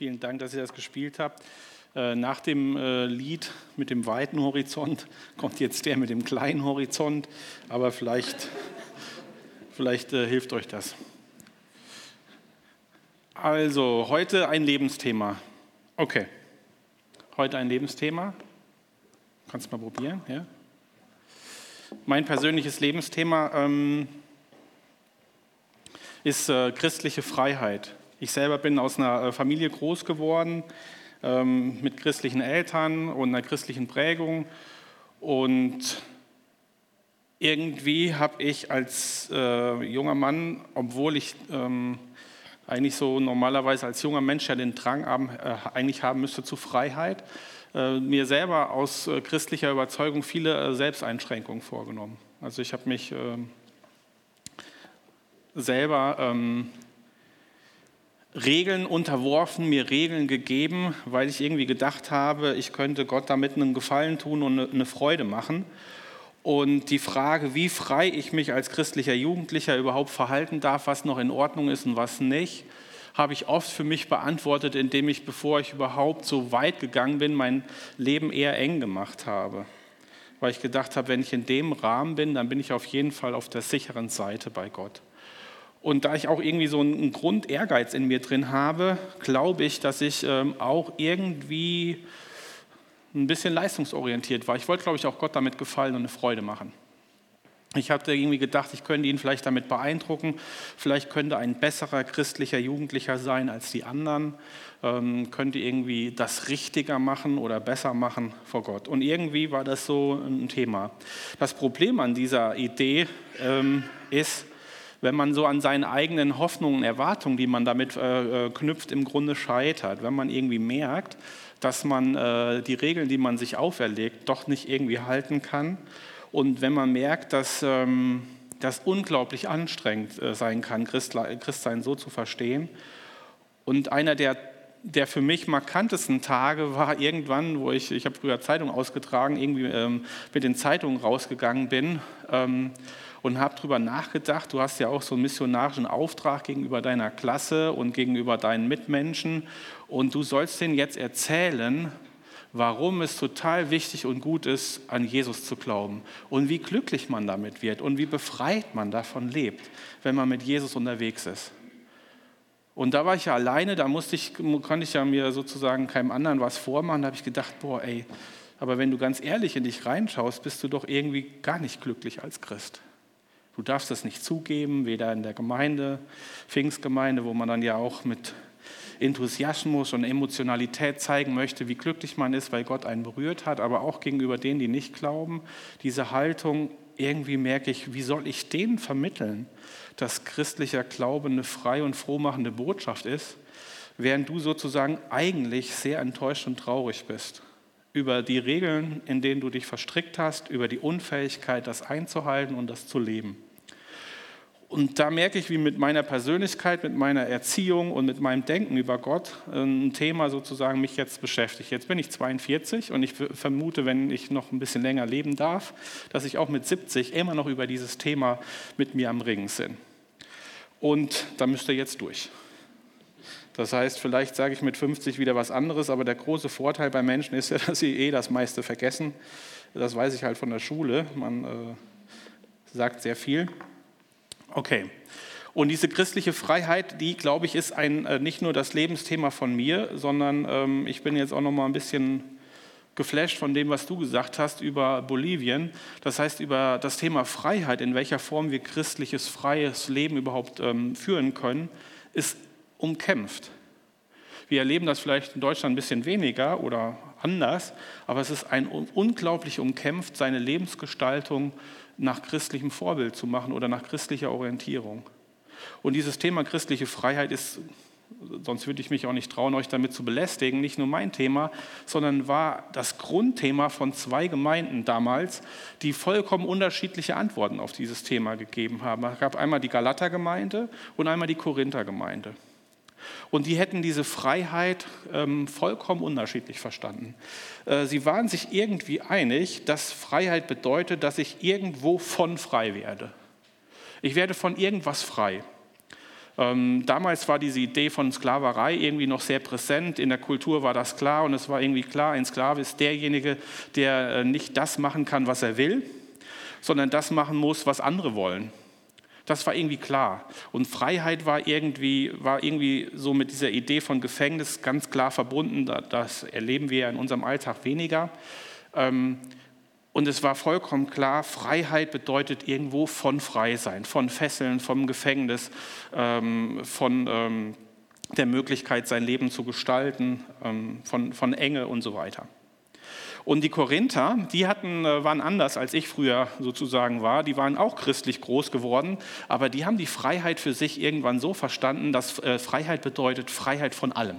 Vielen Dank, dass ihr das gespielt habt. Äh, nach dem äh, Lied mit dem weiten Horizont kommt jetzt der mit dem kleinen Horizont, aber vielleicht, vielleicht äh, hilft euch das. Also, heute ein Lebensthema. Okay, heute ein Lebensthema. Kannst mal probieren, ja? Mein persönliches Lebensthema ähm, ist äh, christliche Freiheit. Ich selber bin aus einer äh, Familie groß geworden ähm, mit christlichen Eltern und einer christlichen Prägung. Und irgendwie habe ich als äh, junger Mann, obwohl ich ähm, eigentlich so normalerweise als junger Mensch ja den Drang haben, äh, eigentlich haben müsste zu Freiheit, äh, mir selber aus äh, christlicher Überzeugung viele äh, Selbsteinschränkungen vorgenommen. Also ich habe mich ähm, selber ähm, Regeln unterworfen, mir Regeln gegeben, weil ich irgendwie gedacht habe, ich könnte Gott damit einen Gefallen tun und eine Freude machen. Und die Frage, wie frei ich mich als christlicher Jugendlicher überhaupt verhalten darf, was noch in Ordnung ist und was nicht, habe ich oft für mich beantwortet, indem ich, bevor ich überhaupt so weit gegangen bin, mein Leben eher eng gemacht habe. Weil ich gedacht habe, wenn ich in dem Rahmen bin, dann bin ich auf jeden Fall auf der sicheren Seite bei Gott. Und da ich auch irgendwie so einen Grund Ehrgeiz in mir drin habe, glaube ich, dass ich ähm, auch irgendwie ein bisschen leistungsorientiert war. Ich wollte, glaube ich, auch Gott damit gefallen und eine Freude machen. Ich habe irgendwie gedacht, ich könnte ihn vielleicht damit beeindrucken. Vielleicht könnte ein besserer christlicher Jugendlicher sein als die anderen. Ähm, könnte irgendwie das richtiger machen oder besser machen vor Gott. Und irgendwie war das so ein Thema. Das Problem an dieser Idee ähm, ist, wenn man so an seinen eigenen Hoffnungen, Erwartungen, die man damit äh, äh, knüpft, im Grunde scheitert. Wenn man irgendwie merkt, dass man äh, die Regeln, die man sich auferlegt, doch nicht irgendwie halten kann. Und wenn man merkt, dass ähm, das unglaublich anstrengend äh, sein kann, Christ, Christsein so zu verstehen. Und einer der der für mich markantesten Tage war irgendwann, wo ich, ich habe früher Zeitung ausgetragen, irgendwie ähm, mit den Zeitungen rausgegangen bin ähm, und habe darüber nachgedacht. Du hast ja auch so einen missionarischen Auftrag gegenüber deiner Klasse und gegenüber deinen Mitmenschen. Und du sollst denen jetzt erzählen, warum es total wichtig und gut ist, an Jesus zu glauben und wie glücklich man damit wird und wie befreit man davon lebt, wenn man mit Jesus unterwegs ist. Und da war ich ja alleine, da musste ich, konnte ich ja mir sozusagen keinem anderen was vormachen. Da habe ich gedacht, boah, ey, aber wenn du ganz ehrlich in dich reinschaust, bist du doch irgendwie gar nicht glücklich als Christ. Du darfst das nicht zugeben, weder in der Gemeinde, Pfingstgemeinde, wo man dann ja auch mit Enthusiasmus und Emotionalität zeigen möchte, wie glücklich man ist, weil Gott einen berührt hat, aber auch gegenüber denen, die nicht glauben. Diese Haltung, irgendwie merke ich, wie soll ich denen vermitteln, dass christlicher Glaube eine frei und frohmachende Botschaft ist, während du sozusagen eigentlich sehr enttäuscht und traurig bist über die Regeln, in denen du dich verstrickt hast, über die Unfähigkeit, das einzuhalten und das zu leben. Und da merke ich, wie mit meiner Persönlichkeit, mit meiner Erziehung und mit meinem Denken über Gott ein Thema sozusagen mich jetzt beschäftigt. Jetzt bin ich 42 und ich vermute, wenn ich noch ein bisschen länger leben darf, dass ich auch mit 70 immer noch über dieses Thema mit mir am Ringen bin. Und da müsst ihr jetzt durch. Das heißt, vielleicht sage ich mit 50 wieder was anderes, aber der große Vorteil bei Menschen ist ja, dass sie eh das meiste vergessen. Das weiß ich halt von der Schule. Man äh, sagt sehr viel. Okay. Und diese christliche Freiheit, die, glaube ich, ist ein, äh, nicht nur das Lebensthema von mir, sondern ähm, ich bin jetzt auch noch mal ein bisschen geflasht von dem, was du gesagt hast über Bolivien. Das heißt, über das Thema Freiheit, in welcher Form wir christliches, freies Leben überhaupt ähm, führen können, ist umkämpft. Wir erleben das vielleicht in Deutschland ein bisschen weniger oder anders, aber es ist ein unglaublich umkämpft, seine Lebensgestaltung nach christlichem Vorbild zu machen oder nach christlicher Orientierung. Und dieses Thema christliche Freiheit ist, sonst würde ich mich auch nicht trauen, euch damit zu belästigen, nicht nur mein Thema, sondern war das Grundthema von zwei Gemeinden damals, die vollkommen unterschiedliche Antworten auf dieses Thema gegeben haben. Es gab einmal die Galater-Gemeinde und einmal die Korinther-Gemeinde. Und die hätten diese Freiheit ähm, vollkommen unterschiedlich verstanden. Äh, sie waren sich irgendwie einig, dass Freiheit bedeutet, dass ich irgendwo von frei werde. Ich werde von irgendwas frei. Ähm, damals war diese Idee von Sklaverei irgendwie noch sehr präsent. In der Kultur war das klar und es war irgendwie klar, ein Sklave ist derjenige, der äh, nicht das machen kann, was er will, sondern das machen muss, was andere wollen. Das war irgendwie klar. Und Freiheit war irgendwie, war irgendwie so mit dieser Idee von Gefängnis ganz klar verbunden. Das erleben wir ja in unserem Alltag weniger. Ähm, und es war vollkommen klar, Freiheit bedeutet irgendwo von frei sein, von Fesseln, vom Gefängnis, ähm, von ähm, der Möglichkeit, sein Leben zu gestalten, von, von Enge und so weiter. Und die Korinther, die hatten, äh, waren anders, als ich früher sozusagen war. Die waren auch christlich groß geworden, aber die haben die Freiheit für sich irgendwann so verstanden, dass äh, Freiheit bedeutet Freiheit von allem.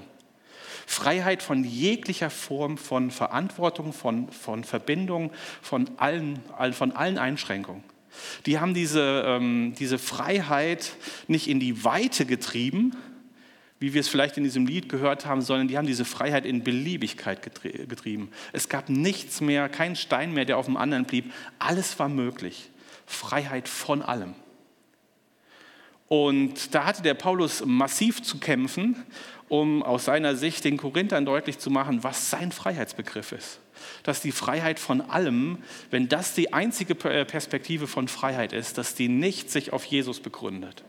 Freiheit von jeglicher Form von Verantwortung, von, von Verbindung, von allen, von allen Einschränkungen. Die haben diese, ähm, diese Freiheit nicht in die Weite getrieben, wie wir es vielleicht in diesem Lied gehört haben, sondern die haben diese Freiheit in Beliebigkeit getrieben. Es gab nichts mehr, kein Stein mehr, der auf dem anderen blieb. Alles war möglich. Freiheit von allem. Und da hatte der Paulus massiv zu kämpfen um aus seiner Sicht den Korinthern deutlich zu machen, was sein Freiheitsbegriff ist. Dass die Freiheit von allem, wenn das die einzige äh, Perspektive von Freiheit ist, dass die nicht sich auf Jesus begründet.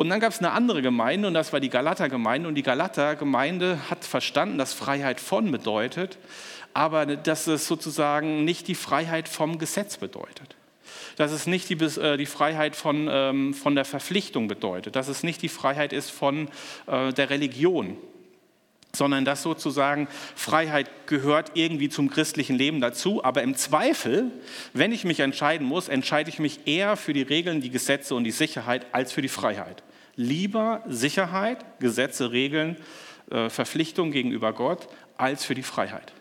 Und dann gab es eine andere Gemeinde und das war die Galater-Gemeinde. Und die Galater-Gemeinde hat verstanden, dass Freiheit von bedeutet, aber dass es sozusagen nicht die Freiheit vom Gesetz bedeutet dass es nicht die, äh, die Freiheit von, ähm, von der Verpflichtung bedeutet, dass es nicht die Freiheit ist von äh, der Religion, sondern dass sozusagen Freiheit gehört irgendwie zum christlichen Leben dazu. Aber im Zweifel, wenn ich mich entscheiden muss, entscheide ich mich eher für die Regeln, die Gesetze und die Sicherheit als für die Freiheit. Lieber Sicherheit, Gesetze, Regeln, äh, Verpflichtung gegenüber Gott als für die Freiheit.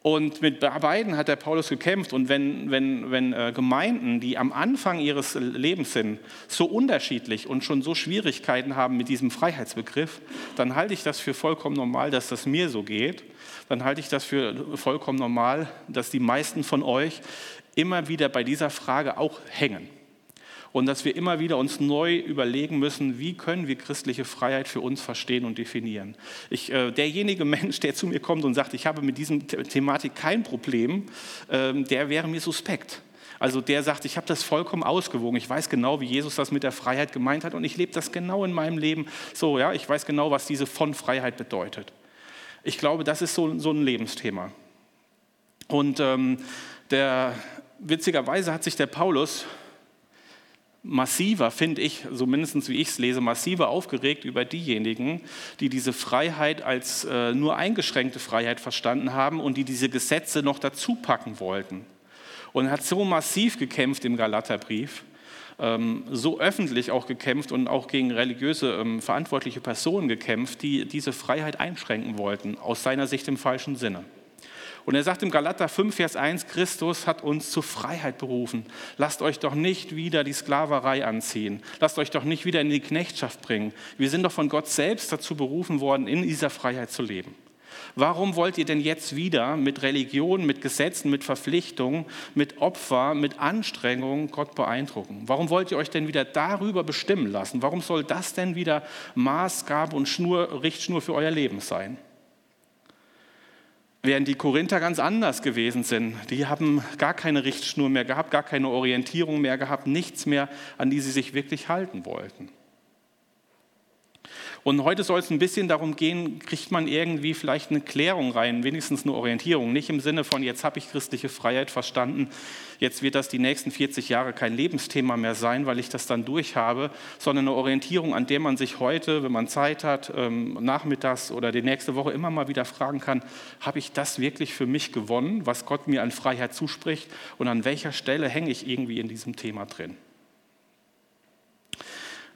Und mit beiden hat der Paulus gekämpft. Und wenn, wenn, wenn äh, Gemeinden, die am Anfang ihres Lebens sind, so unterschiedlich und schon so Schwierigkeiten haben mit diesem Freiheitsbegriff, dann halte ich das für vollkommen normal, dass das mir so geht. Dann halte ich das für vollkommen normal, dass die meisten von euch immer wieder bei dieser Frage auch hängen und dass wir immer wieder uns neu überlegen müssen, wie können wir christliche Freiheit für uns verstehen und definieren. Ich, äh, derjenige Mensch, der zu mir kommt und sagt, ich habe mit diesem Thematik kein Problem, äh, der wäre mir suspekt. Also der sagt, ich habe das vollkommen ausgewogen. Ich weiß genau, wie Jesus das mit der Freiheit gemeint hat und ich lebe das genau in meinem Leben. So, ja, ich weiß genau, was diese von Freiheit bedeutet. Ich glaube, das ist so, so ein Lebensthema. Und ähm, der, witzigerweise hat sich der Paulus massiver, finde ich, so mindestens wie ich es lese, massiver aufgeregt über diejenigen, die diese Freiheit als äh, nur eingeschränkte Freiheit verstanden haben und die diese Gesetze noch dazu packen wollten. Und er hat so massiv gekämpft im Galaterbrief, ähm, so öffentlich auch gekämpft und auch gegen religiöse ähm, verantwortliche Personen gekämpft, die diese Freiheit einschränken wollten, aus seiner Sicht im falschen Sinne. Und er sagt im Galater 5, Vers 1, Christus hat uns zur Freiheit berufen. Lasst euch doch nicht wieder die Sklaverei anziehen. Lasst euch doch nicht wieder in die Knechtschaft bringen. Wir sind doch von Gott selbst dazu berufen worden, in dieser Freiheit zu leben. Warum wollt ihr denn jetzt wieder mit Religion, mit Gesetzen, mit Verpflichtungen, mit Opfer, mit Anstrengungen Gott beeindrucken? Warum wollt ihr euch denn wieder darüber bestimmen lassen? Warum soll das denn wieder Maßgabe und Schnur, Richtschnur für euer Leben sein? Während die Korinther ganz anders gewesen sind. Die haben gar keine Richtschnur mehr gehabt, gar keine Orientierung mehr gehabt, nichts mehr, an die sie sich wirklich halten wollten. Und heute soll es ein bisschen darum gehen, kriegt man irgendwie vielleicht eine Klärung rein, wenigstens eine Orientierung. Nicht im Sinne von, jetzt habe ich christliche Freiheit verstanden, jetzt wird das die nächsten 40 Jahre kein Lebensthema mehr sein, weil ich das dann durch habe, sondern eine Orientierung, an der man sich heute, wenn man Zeit hat, ähm, nachmittags oder die nächste Woche immer mal wieder fragen kann, habe ich das wirklich für mich gewonnen, was Gott mir an Freiheit zuspricht und an welcher Stelle hänge ich irgendwie in diesem Thema drin.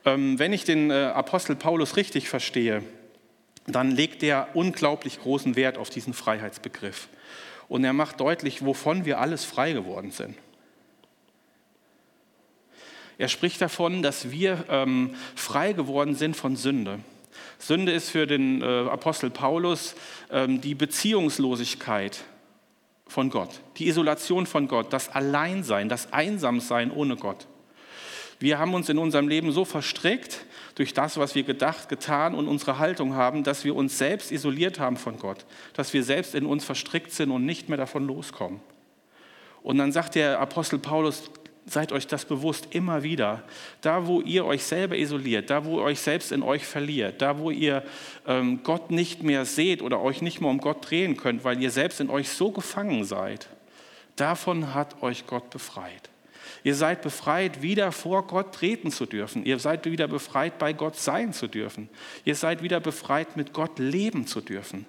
Ähm, wenn ich den äh, Apostel Paulus richtig verstehe, dann legt er unglaublich großen Wert auf diesen Freiheitsbegriff. Und er macht deutlich, wovon wir alles frei geworden sind. Er spricht davon, dass wir ähm, frei geworden sind von Sünde. Sünde ist für den äh, Apostel Paulus ähm, die Beziehungslosigkeit von Gott, die Isolation von Gott, das Alleinsein, das Einsamsein ohne Gott. Wir haben uns in unserem Leben so verstrickt durch das, was wir gedacht, getan und unsere Haltung haben, dass wir uns selbst isoliert haben von Gott, dass wir selbst in uns verstrickt sind und nicht mehr davon loskommen. Und dann sagt der Apostel Paulus, seid euch das bewusst immer wieder. Da, wo ihr euch selber isoliert, da, wo ihr euch selbst in euch verliert, da, wo ihr ähm, Gott nicht mehr seht oder euch nicht mehr um Gott drehen könnt, weil ihr selbst in euch so gefangen seid, davon hat euch Gott befreit. Ihr seid befreit, wieder vor Gott treten zu dürfen. Ihr seid wieder befreit, bei Gott sein zu dürfen. Ihr seid wieder befreit, mit Gott leben zu dürfen.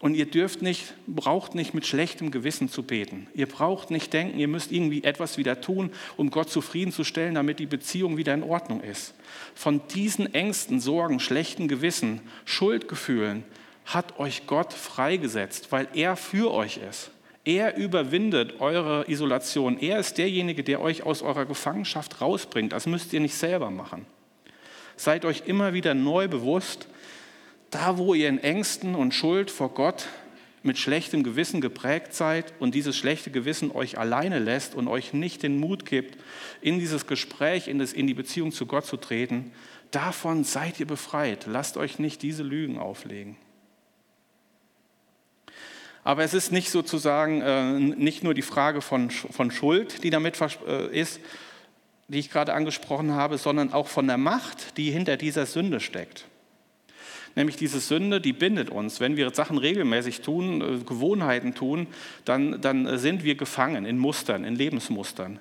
Und ihr dürft nicht, braucht nicht mit schlechtem Gewissen zu beten. Ihr braucht nicht denken, ihr müsst irgendwie etwas wieder tun, um Gott zufriedenzustellen, damit die Beziehung wieder in Ordnung ist. Von diesen Ängsten, Sorgen, schlechten Gewissen, Schuldgefühlen hat euch Gott freigesetzt, weil er für euch ist. Er überwindet eure Isolation. Er ist derjenige, der euch aus eurer Gefangenschaft rausbringt. Das müsst ihr nicht selber machen. Seid euch immer wieder neu bewusst, da, wo ihr in Ängsten und Schuld vor Gott mit schlechtem Gewissen geprägt seid und dieses schlechte Gewissen euch alleine lässt und euch nicht den Mut gibt, in dieses Gespräch, in, das, in die Beziehung zu Gott zu treten, davon seid ihr befreit. Lasst euch nicht diese Lügen auflegen. Aber es ist nicht sozusagen äh, nicht nur die Frage von, von Schuld, die damit äh, ist, die ich gerade angesprochen habe, sondern auch von der Macht, die hinter dieser Sünde steckt. Nämlich diese Sünde, die bindet uns. Wenn wir Sachen regelmäßig tun, äh, Gewohnheiten tun, dann, dann sind wir gefangen in Mustern, in Lebensmustern.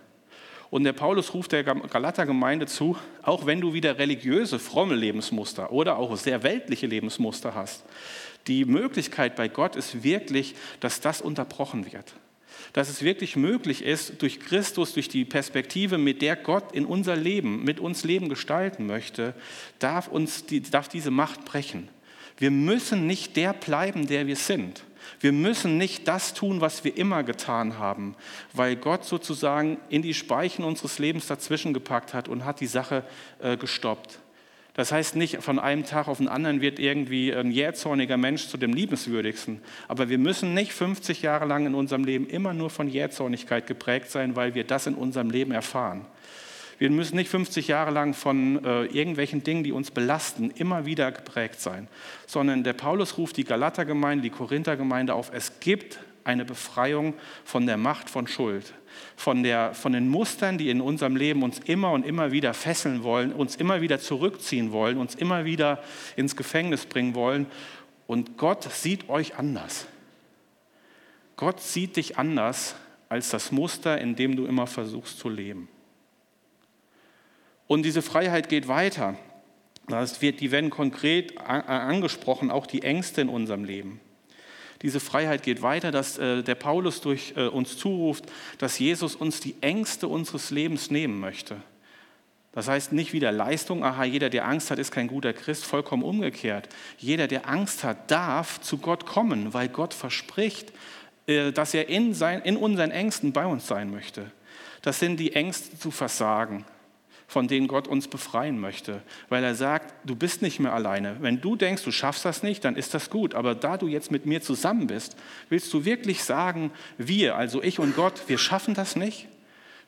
Und der Paulus ruft der Galater-Gemeinde zu, auch wenn du wieder religiöse, fromme Lebensmuster oder auch sehr weltliche Lebensmuster hast, die Möglichkeit bei Gott ist wirklich, dass das unterbrochen wird dass es wirklich möglich ist, durch Christus, durch die Perspektive, mit der Gott in unser Leben, mit uns Leben gestalten möchte, darf, uns die, darf diese Macht brechen. Wir müssen nicht der bleiben, der wir sind. Wir müssen nicht das tun, was wir immer getan haben, weil Gott sozusagen in die Speichen unseres Lebens dazwischen gepackt hat und hat die Sache äh, gestoppt. Das heißt nicht, von einem Tag auf den anderen wird irgendwie ein jähzorniger Mensch zu dem liebenswürdigsten. Aber wir müssen nicht 50 Jahre lang in unserem Leben immer nur von Jähzornigkeit geprägt sein, weil wir das in unserem Leben erfahren. Wir müssen nicht 50 Jahre lang von äh, irgendwelchen Dingen, die uns belasten, immer wieder geprägt sein, sondern der Paulus ruft die Galatergemeinde, die Korinthergemeinde auf, es gibt eine Befreiung von der Macht von Schuld von, der, von den Mustern, die in unserem Leben uns immer und immer wieder fesseln wollen, uns immer wieder zurückziehen wollen, uns immer wieder ins Gefängnis bringen wollen. Und Gott sieht euch anders. Gott sieht dich anders als das Muster, in dem du immer versuchst zu leben. Und diese Freiheit geht weiter. Das wird, die werden konkret angesprochen, auch die Ängste in unserem Leben. Diese Freiheit geht weiter, dass äh, der Paulus durch äh, uns zuruft, dass Jesus uns die Ängste unseres Lebens nehmen möchte. Das heißt nicht wieder Leistung, aha, jeder, der Angst hat, ist kein guter Christ, vollkommen umgekehrt. Jeder, der Angst hat, darf zu Gott kommen, weil Gott verspricht, äh, dass er in, sein, in unseren Ängsten bei uns sein möchte. Das sind die Ängste zu versagen, von denen Gott uns befreien möchte, weil er sagt, du bist nicht mehr alleine. Wenn du denkst, du schaffst das nicht, dann ist das gut. Aber da du jetzt mit mir zusammen bist, willst du wirklich sagen, wir, also ich und Gott, wir schaffen das nicht?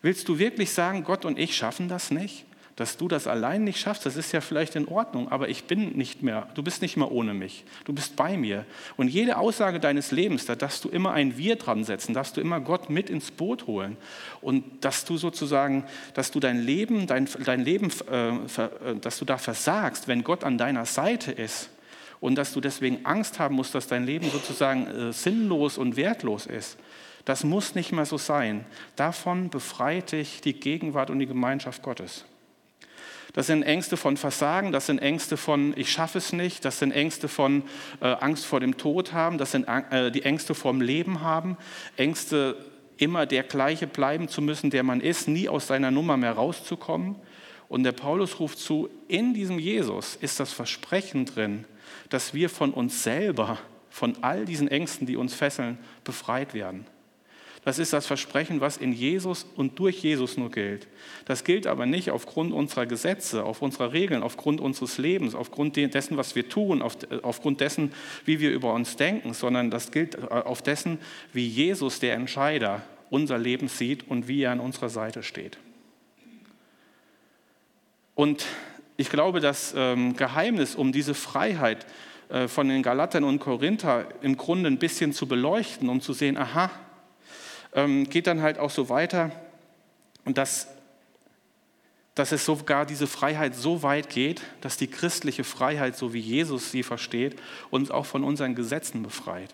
Willst du wirklich sagen, Gott und ich schaffen das nicht? Dass du das allein nicht schaffst, das ist ja vielleicht in Ordnung, aber ich bin nicht mehr, du bist nicht mehr ohne mich, du bist bei mir. Und jede Aussage deines Lebens, da darfst du immer ein Wir dran setzen, darfst du immer Gott mit ins Boot holen und dass du sozusagen, dass du dein Leben, dein, dein Leben, äh, äh, dass du da versagst, wenn Gott an deiner Seite ist und dass du deswegen Angst haben musst, dass dein Leben sozusagen äh, sinnlos und wertlos ist. Das muss nicht mehr so sein. Davon befreit dich die Gegenwart und die Gemeinschaft Gottes. Das sind Ängste von Versagen, das sind Ängste von ich schaffe es nicht, das sind Ängste von äh, Angst vor dem Tod haben, das sind äh, die Ängste vorm Leben haben, Ängste immer der gleiche bleiben zu müssen, der man ist, nie aus seiner Nummer mehr rauszukommen. Und der Paulus ruft zu, in diesem Jesus ist das Versprechen drin, dass wir von uns selber, von all diesen Ängsten, die uns fesseln, befreit werden. Das ist das Versprechen, was in Jesus und durch Jesus nur gilt. Das gilt aber nicht aufgrund unserer Gesetze, auf unserer Regeln, aufgrund unseres Lebens, aufgrund dessen, was wir tun, aufgrund dessen, wie wir über uns denken, sondern das gilt äh, auf dessen, wie Jesus, der Entscheider, unser Leben sieht und wie er an unserer Seite steht. Und ich glaube, das ähm, Geheimnis um diese Freiheit äh, von den Galatern und Korinther im Grunde ein bisschen zu beleuchten, um zu sehen, aha, ähm, geht dann halt auch so weiter und dass, dass es sogar diese Freiheit so weit geht, dass die christliche Freiheit, so wie Jesus sie versteht, uns auch von unseren Gesetzen befreit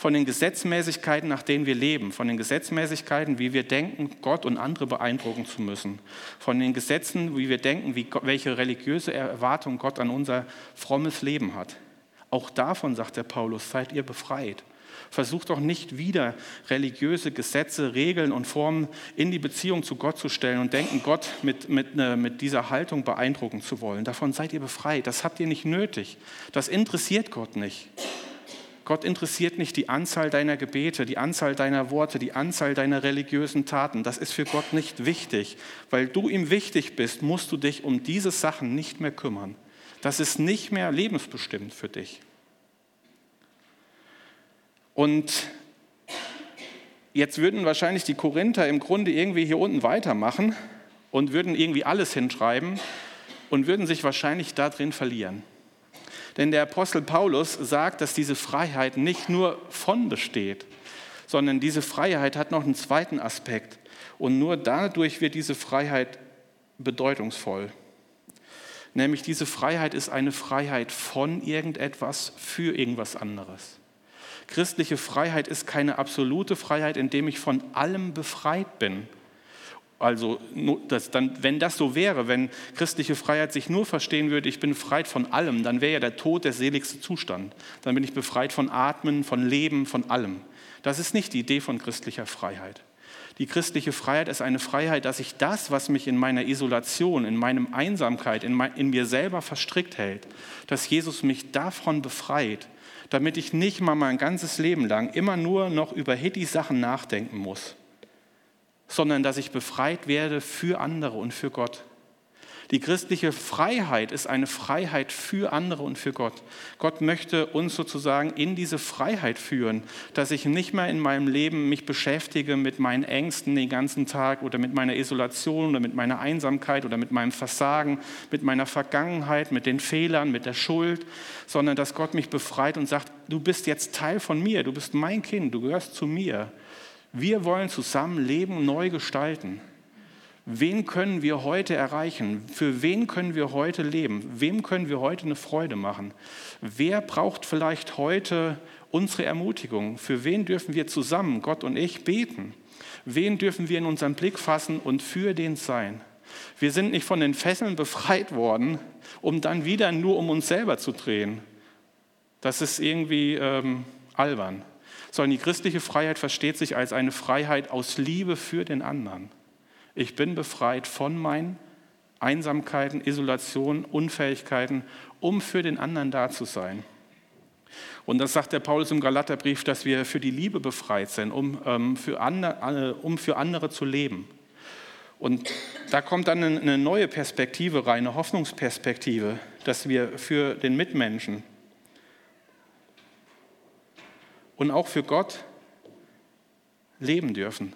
von den Gesetzmäßigkeiten, nach denen wir leben, von den Gesetzmäßigkeiten, wie wir denken, Gott und andere beeindrucken zu müssen, von den Gesetzen, wie wir denken, wie, welche religiöse Erwartung Gott an unser frommes Leben hat. Auch davon, sagt der Paulus, seid ihr befreit. Versucht doch nicht wieder religiöse Gesetze, Regeln und Formen in die Beziehung zu Gott zu stellen und denken, Gott mit, mit, ne, mit dieser Haltung beeindrucken zu wollen. Davon seid ihr befreit. Das habt ihr nicht nötig. Das interessiert Gott nicht. Gott interessiert nicht die Anzahl deiner Gebete, die Anzahl deiner Worte, die Anzahl deiner religiösen Taten. Das ist für Gott nicht wichtig. Weil du ihm wichtig bist, musst du dich um diese Sachen nicht mehr kümmern. Das ist nicht mehr lebensbestimmt für dich. Und jetzt würden wahrscheinlich die Korinther im Grunde irgendwie hier unten weitermachen und würden irgendwie alles hinschreiben und würden sich wahrscheinlich darin verlieren. Denn der Apostel Paulus sagt, dass diese Freiheit nicht nur von besteht, sondern diese Freiheit hat noch einen zweiten Aspekt. Und nur dadurch wird diese Freiheit bedeutungsvoll. Nämlich diese Freiheit ist eine Freiheit von irgendetwas für irgendwas anderes. Christliche Freiheit ist keine absolute Freiheit, indem ich von allem befreit bin also das dann, wenn das so wäre, wenn christliche Freiheit sich nur verstehen würde, ich bin befreit von allem, dann wäre ja der Tod der seligste Zustand. Dann bin ich befreit von Atmen, von Leben, von allem. Das ist nicht die Idee von christlicher Freiheit. Die christliche Freiheit ist eine Freiheit, dass ich das, was mich in meiner Isolation, in meinem Einsamkeit, in, mein, in mir selber verstrickt hält, dass Jesus mich davon befreit, damit ich nicht mal mein ganzes Leben lang immer nur noch über Hitty-Sachen nachdenken muss sondern dass ich befreit werde für andere und für Gott. Die christliche Freiheit ist eine Freiheit für andere und für Gott. Gott möchte uns sozusagen in diese Freiheit führen, dass ich nicht mehr in meinem Leben mich beschäftige mit meinen Ängsten den ganzen Tag oder mit meiner Isolation oder mit meiner Einsamkeit oder mit meinem Versagen, mit meiner Vergangenheit, mit den Fehlern, mit der Schuld, sondern dass Gott mich befreit und sagt, du bist jetzt Teil von mir, du bist mein Kind, du gehörst zu mir. Wir wollen zusammen Leben neu gestalten. Wen können wir heute erreichen? Für wen können wir heute leben? Wem können wir heute eine Freude machen? Wer braucht vielleicht heute unsere Ermutigung? Für wen dürfen wir zusammen, Gott und ich, beten? Wen dürfen wir in unseren Blick fassen und für den sein? Wir sind nicht von den Fesseln befreit worden, um dann wieder nur um uns selber zu drehen. Das ist irgendwie ähm, albern sondern die christliche Freiheit versteht sich als eine Freiheit aus Liebe für den anderen. Ich bin befreit von meinen Einsamkeiten, Isolationen, Unfähigkeiten, um für den anderen da zu sein. Und das sagt der Paulus im Galaterbrief, dass wir für die Liebe befreit sind, um, ähm, für, andere, um für andere zu leben. Und da kommt dann eine neue Perspektive rein, eine Hoffnungsperspektive, dass wir für den Mitmenschen und auch für Gott leben dürfen.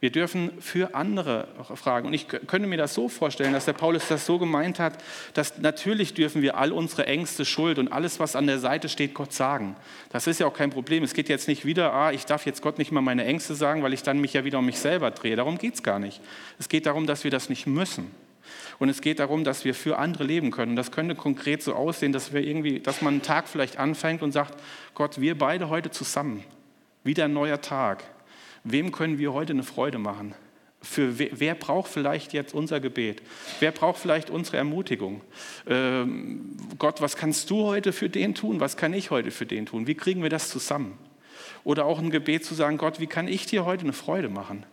Wir dürfen für andere fragen. Und ich könnte mir das so vorstellen, dass der Paulus das so gemeint hat, dass natürlich dürfen wir all unsere Ängste, Schuld und alles, was an der Seite steht, Gott sagen. Das ist ja auch kein Problem. Es geht jetzt nicht wieder, ah, ich darf jetzt Gott nicht mal meine Ängste sagen, weil ich dann mich ja wieder um mich selber drehe. Darum geht es gar nicht. Es geht darum, dass wir das nicht müssen. Und es geht darum, dass wir für andere leben können. Das könnte konkret so aussehen, dass wir irgendwie, dass man einen Tag vielleicht anfängt und sagt, Gott, wir beide heute zusammen, wieder ein neuer Tag. Wem können wir heute eine Freude machen? Für wer, wer braucht vielleicht jetzt unser Gebet? Wer braucht vielleicht unsere Ermutigung? Ähm, Gott, was kannst du heute für den tun? Was kann ich heute für den tun? Wie kriegen wir das zusammen? Oder auch ein Gebet zu sagen, Gott, wie kann ich dir heute eine Freude machen?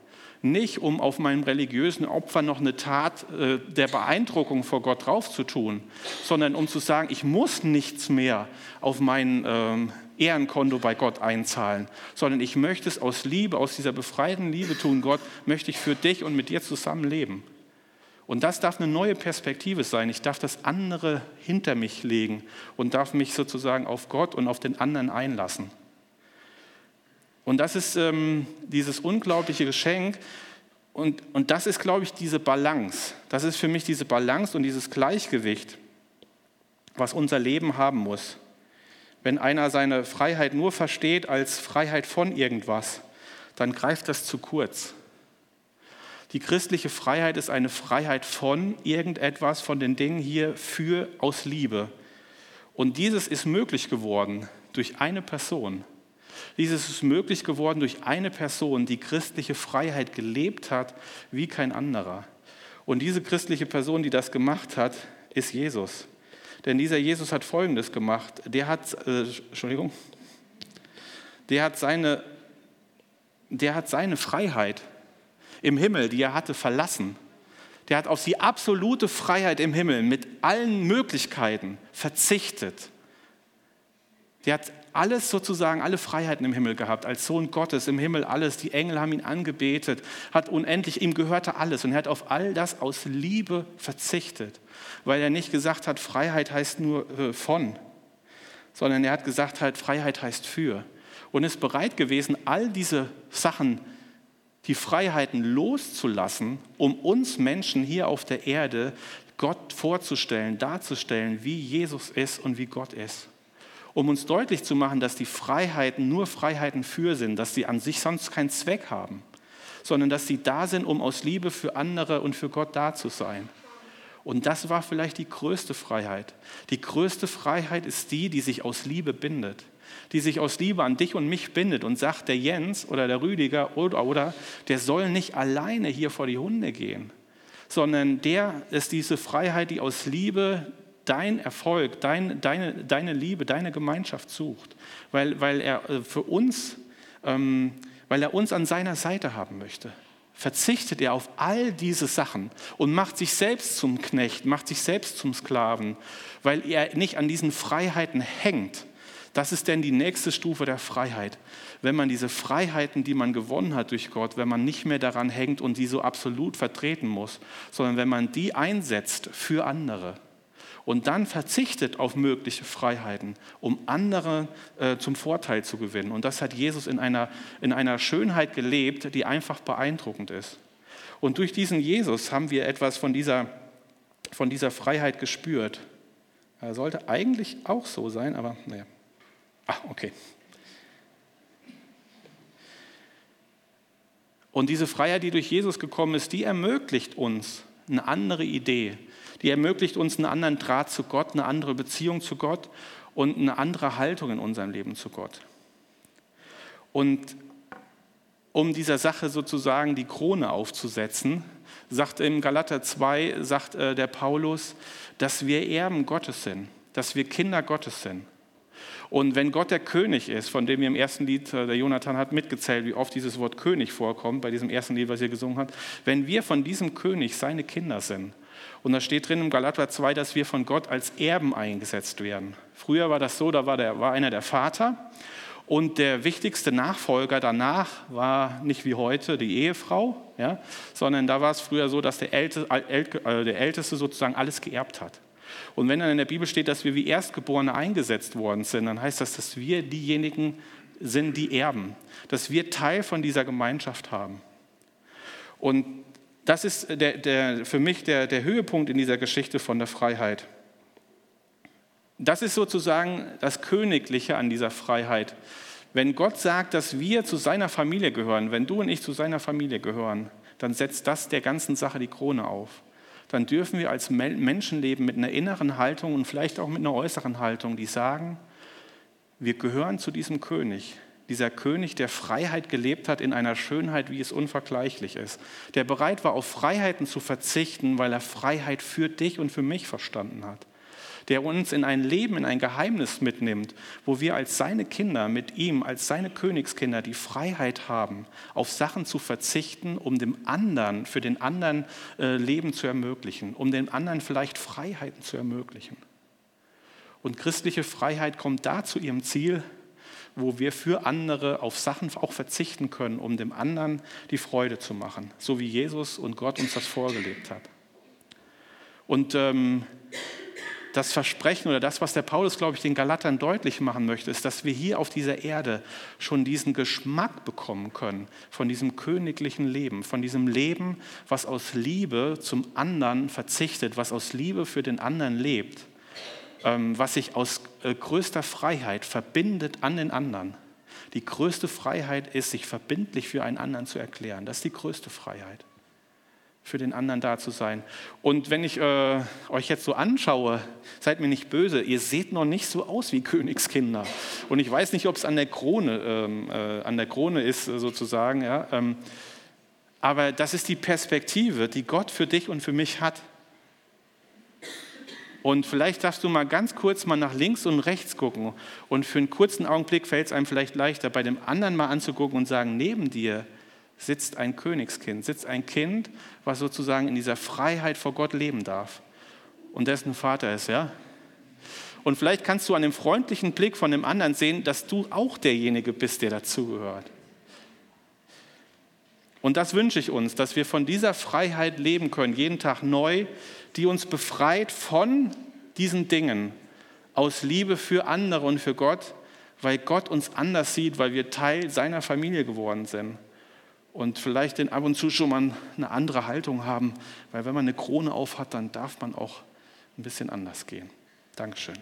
nicht um auf meinem religiösen Opfer noch eine Tat äh, der Beeindruckung vor Gott drauf zu tun, sondern um zu sagen, ich muss nichts mehr auf mein ähm, Ehrenkonto bei Gott einzahlen, sondern ich möchte es aus Liebe, aus dieser befreiten Liebe tun, Gott, möchte ich für dich und mit dir zusammen leben. Und das darf eine neue Perspektive sein. Ich darf das andere hinter mich legen und darf mich sozusagen auf Gott und auf den anderen einlassen. Und das ist ähm, dieses unglaubliche Geschenk, Und, und das ist, glaube ich, diese Balance. Das ist für mich diese Balance und dieses Gleichgewicht, was unser Leben haben muss. Wenn einer seine Freiheit nur versteht als Freiheit von irgendwas, dann greift das zu kurz. Die christliche Freiheit ist eine Freiheit von irgendetwas, von den Dingen hier für aus Liebe. Und dieses ist möglich geworden durch eine Person, dieses ist möglich geworden durch eine Person, die christliche Freiheit gelebt hat wie kein anderer. Und diese christliche Person, die das gemacht hat, ist Jesus. Denn dieser Jesus hat Folgendes gemacht. Der hat, äh, Entschuldigung, der hat, seine, der hat seine Freiheit im Himmel, die er hatte, verlassen. Der hat auf die absolute Freiheit im Himmel mit allen Möglichkeiten verzichtet. Der hat alles sozusagen, alle Freiheiten im Himmel gehabt, als Sohn Gottes im Himmel alles. Die Engel haben ihn angebetet, hat unendlich, ihm gehörte alles. Und er hat auf all das aus Liebe verzichtet, weil er nicht gesagt hat, Freiheit heißt nur äh, von, sondern er hat gesagt halt, Freiheit heißt für. Und ist bereit gewesen, all diese Sachen, die Freiheiten loszulassen, um uns Menschen hier auf der Erde Gott vorzustellen, darzustellen, wie Jesus ist und wie Gott ist um uns deutlich zu machen, dass die Freiheiten nur Freiheiten für sind, dass sie an sich sonst keinen Zweck haben, sondern dass sie da sind, um aus Liebe für andere und für Gott da zu sein. Und das war vielleicht die größte Freiheit. Die größte Freiheit ist die, die sich aus Liebe bindet, die sich aus Liebe an dich und mich bindet und sagt, der Jens oder der Rüdiger oder, oder, der soll nicht alleine hier vor die Hunde gehen, sondern der ist diese Freiheit, die aus Liebe dein Erfolg, dein, deine, deine Liebe, deine Gemeinschaft sucht, weil, weil er äh, für uns, ähm, weil er uns an seiner Seite haben möchte. Verzichtet er auf all diese Sachen und macht sich selbst zum Knecht, macht sich selbst zum Sklaven, weil er nicht an diesen Freiheiten hängt. Das ist denn die nächste Stufe der Freiheit. Wenn man diese Freiheiten, die man gewonnen hat durch Gott, wenn man nicht mehr daran hängt und die so absolut vertreten muss, sondern wenn man die einsetzt für andere, und dann verzichtet auf mögliche Freiheiten, um andere äh, zum Vorteil zu gewinnen. Und das hat Jesus in einer, in einer Schönheit gelebt, die einfach beeindruckend ist. Und durch diesen Jesus haben wir etwas von dieser, von dieser Freiheit gespürt. Er sollte eigentlich auch so sein, aber naja. Ah, okay. Und diese Freiheit, die durch Jesus gekommen ist, die ermöglicht uns eine andere Idee, die ermöglicht uns einen anderen Draht zu Gott, eine andere Beziehung zu Gott und eine andere Haltung in unserem Leben zu Gott. Und um dieser Sache sozusagen die Krone aufzusetzen, sagt im Galater 2, sagt äh, der Paulus, dass wir Erben Gottes sind, dass wir Kinder Gottes sind. Und wenn Gott der König ist, von dem wir im ersten Lied, äh, der Jonathan hat mitgezählt, wie oft dieses Wort König vorkommt, bei diesem ersten Lied, was ihr gesungen habt, wenn wir von diesem König seine Kinder sind, und da steht drin im Galater 2, dass wir von Gott als Erben eingesetzt werden. Früher war das so, da war, der, war einer der Vater und der wichtigste Nachfolger danach war nicht wie heute die Ehefrau, ja, sondern da war es früher so, dass der Älteste, äh, der Älteste sozusagen alles geerbt hat. Und wenn dann in der Bibel steht, dass wir wie Erstgeborene eingesetzt worden sind, dann heißt das, dass wir diejenigen sind, die erben, dass wir Teil von dieser Gemeinschaft haben. Und das ist der, der, für mich der, der Höhepunkt in dieser Geschichte von der Freiheit. Das ist sozusagen das Königliche an dieser Freiheit. Wenn Gott sagt, dass wir zu seiner Familie gehören, wenn du und ich zu seiner Familie gehören, dann setzt das der ganzen Sache die Krone auf. Dann dürfen wir als Menschen leben mit einer inneren Haltung und vielleicht auch mit einer äußeren Haltung, die sagen, wir gehören zu diesem König dieser König, der Freiheit gelebt hat in einer Schönheit, wie es unvergleichlich ist, der bereit war, auf Freiheiten zu verzichten, weil er Freiheit für dich und für mich verstanden hat, der uns in ein Leben, in ein Geheimnis mitnimmt, wo wir als seine Kinder mit ihm, als seine Königskinder die Freiheit haben, auf Sachen zu verzichten, um dem anderen, für den anderen äh, Leben zu ermöglichen, um dem anderen vielleicht Freiheiten zu ermöglichen. Und christliche Freiheit kommt da zu ihrem Ziel, wo wir für andere auf Sachen auch verzichten können, um dem anderen die Freude zu machen, so wie Jesus und Gott uns das vorgelebt hat. Und ähm, das Versprechen oder das, was der Paulus, glaube ich, den Galatern deutlich machen möchte, ist, dass wir hier auf dieser Erde schon diesen Geschmack bekommen können von diesem königlichen Leben, von diesem Leben, was aus Liebe zum anderen verzichtet, was aus Liebe für den anderen lebt, was sich aus äh, größter Freiheit verbindet an den anderen. Die größte Freiheit ist, sich verbindlich für einen anderen zu erklären. Das ist die größte Freiheit für den anderen da zu sein. Und wenn ich äh, euch jetzt so anschaue, seid mir nicht böse, ihr seht noch nicht so aus wie Königskinder. Und ich weiß nicht, ob es an der Krone, ähm, äh, an der Krone ist sozusagen. Ja, ähm, aber das ist die Perspektive, die Gott für dich und für mich hat. Und vielleicht darfst du mal ganz kurz mal nach links und rechts gucken. Und für einen kurzen Augenblick fällt es einem vielleicht leichter, bei dem anderen mal anzugucken und sagen, neben dir sitzt ein Königskind, sitzt ein Kind, was sozusagen in dieser Freiheit vor Gott leben darf und dessen Vater ist, ja? Und vielleicht kannst du an dem freundlichen Blick von dem anderen sehen, dass du auch derjenige bist, der dazugehört. Und das wünsche ich uns, dass wir von dieser Freiheit leben können, jeden Tag neu, die uns befreit von diesen Dingen aus Liebe für andere und für Gott, weil Gott uns anders sieht, weil wir Teil seiner Familie geworden sind und vielleicht den ab und zu schon mal eine andere Haltung haben, weil wenn man eine Krone auf hat, dann darf man auch ein bisschen anders gehen. Dankeschön.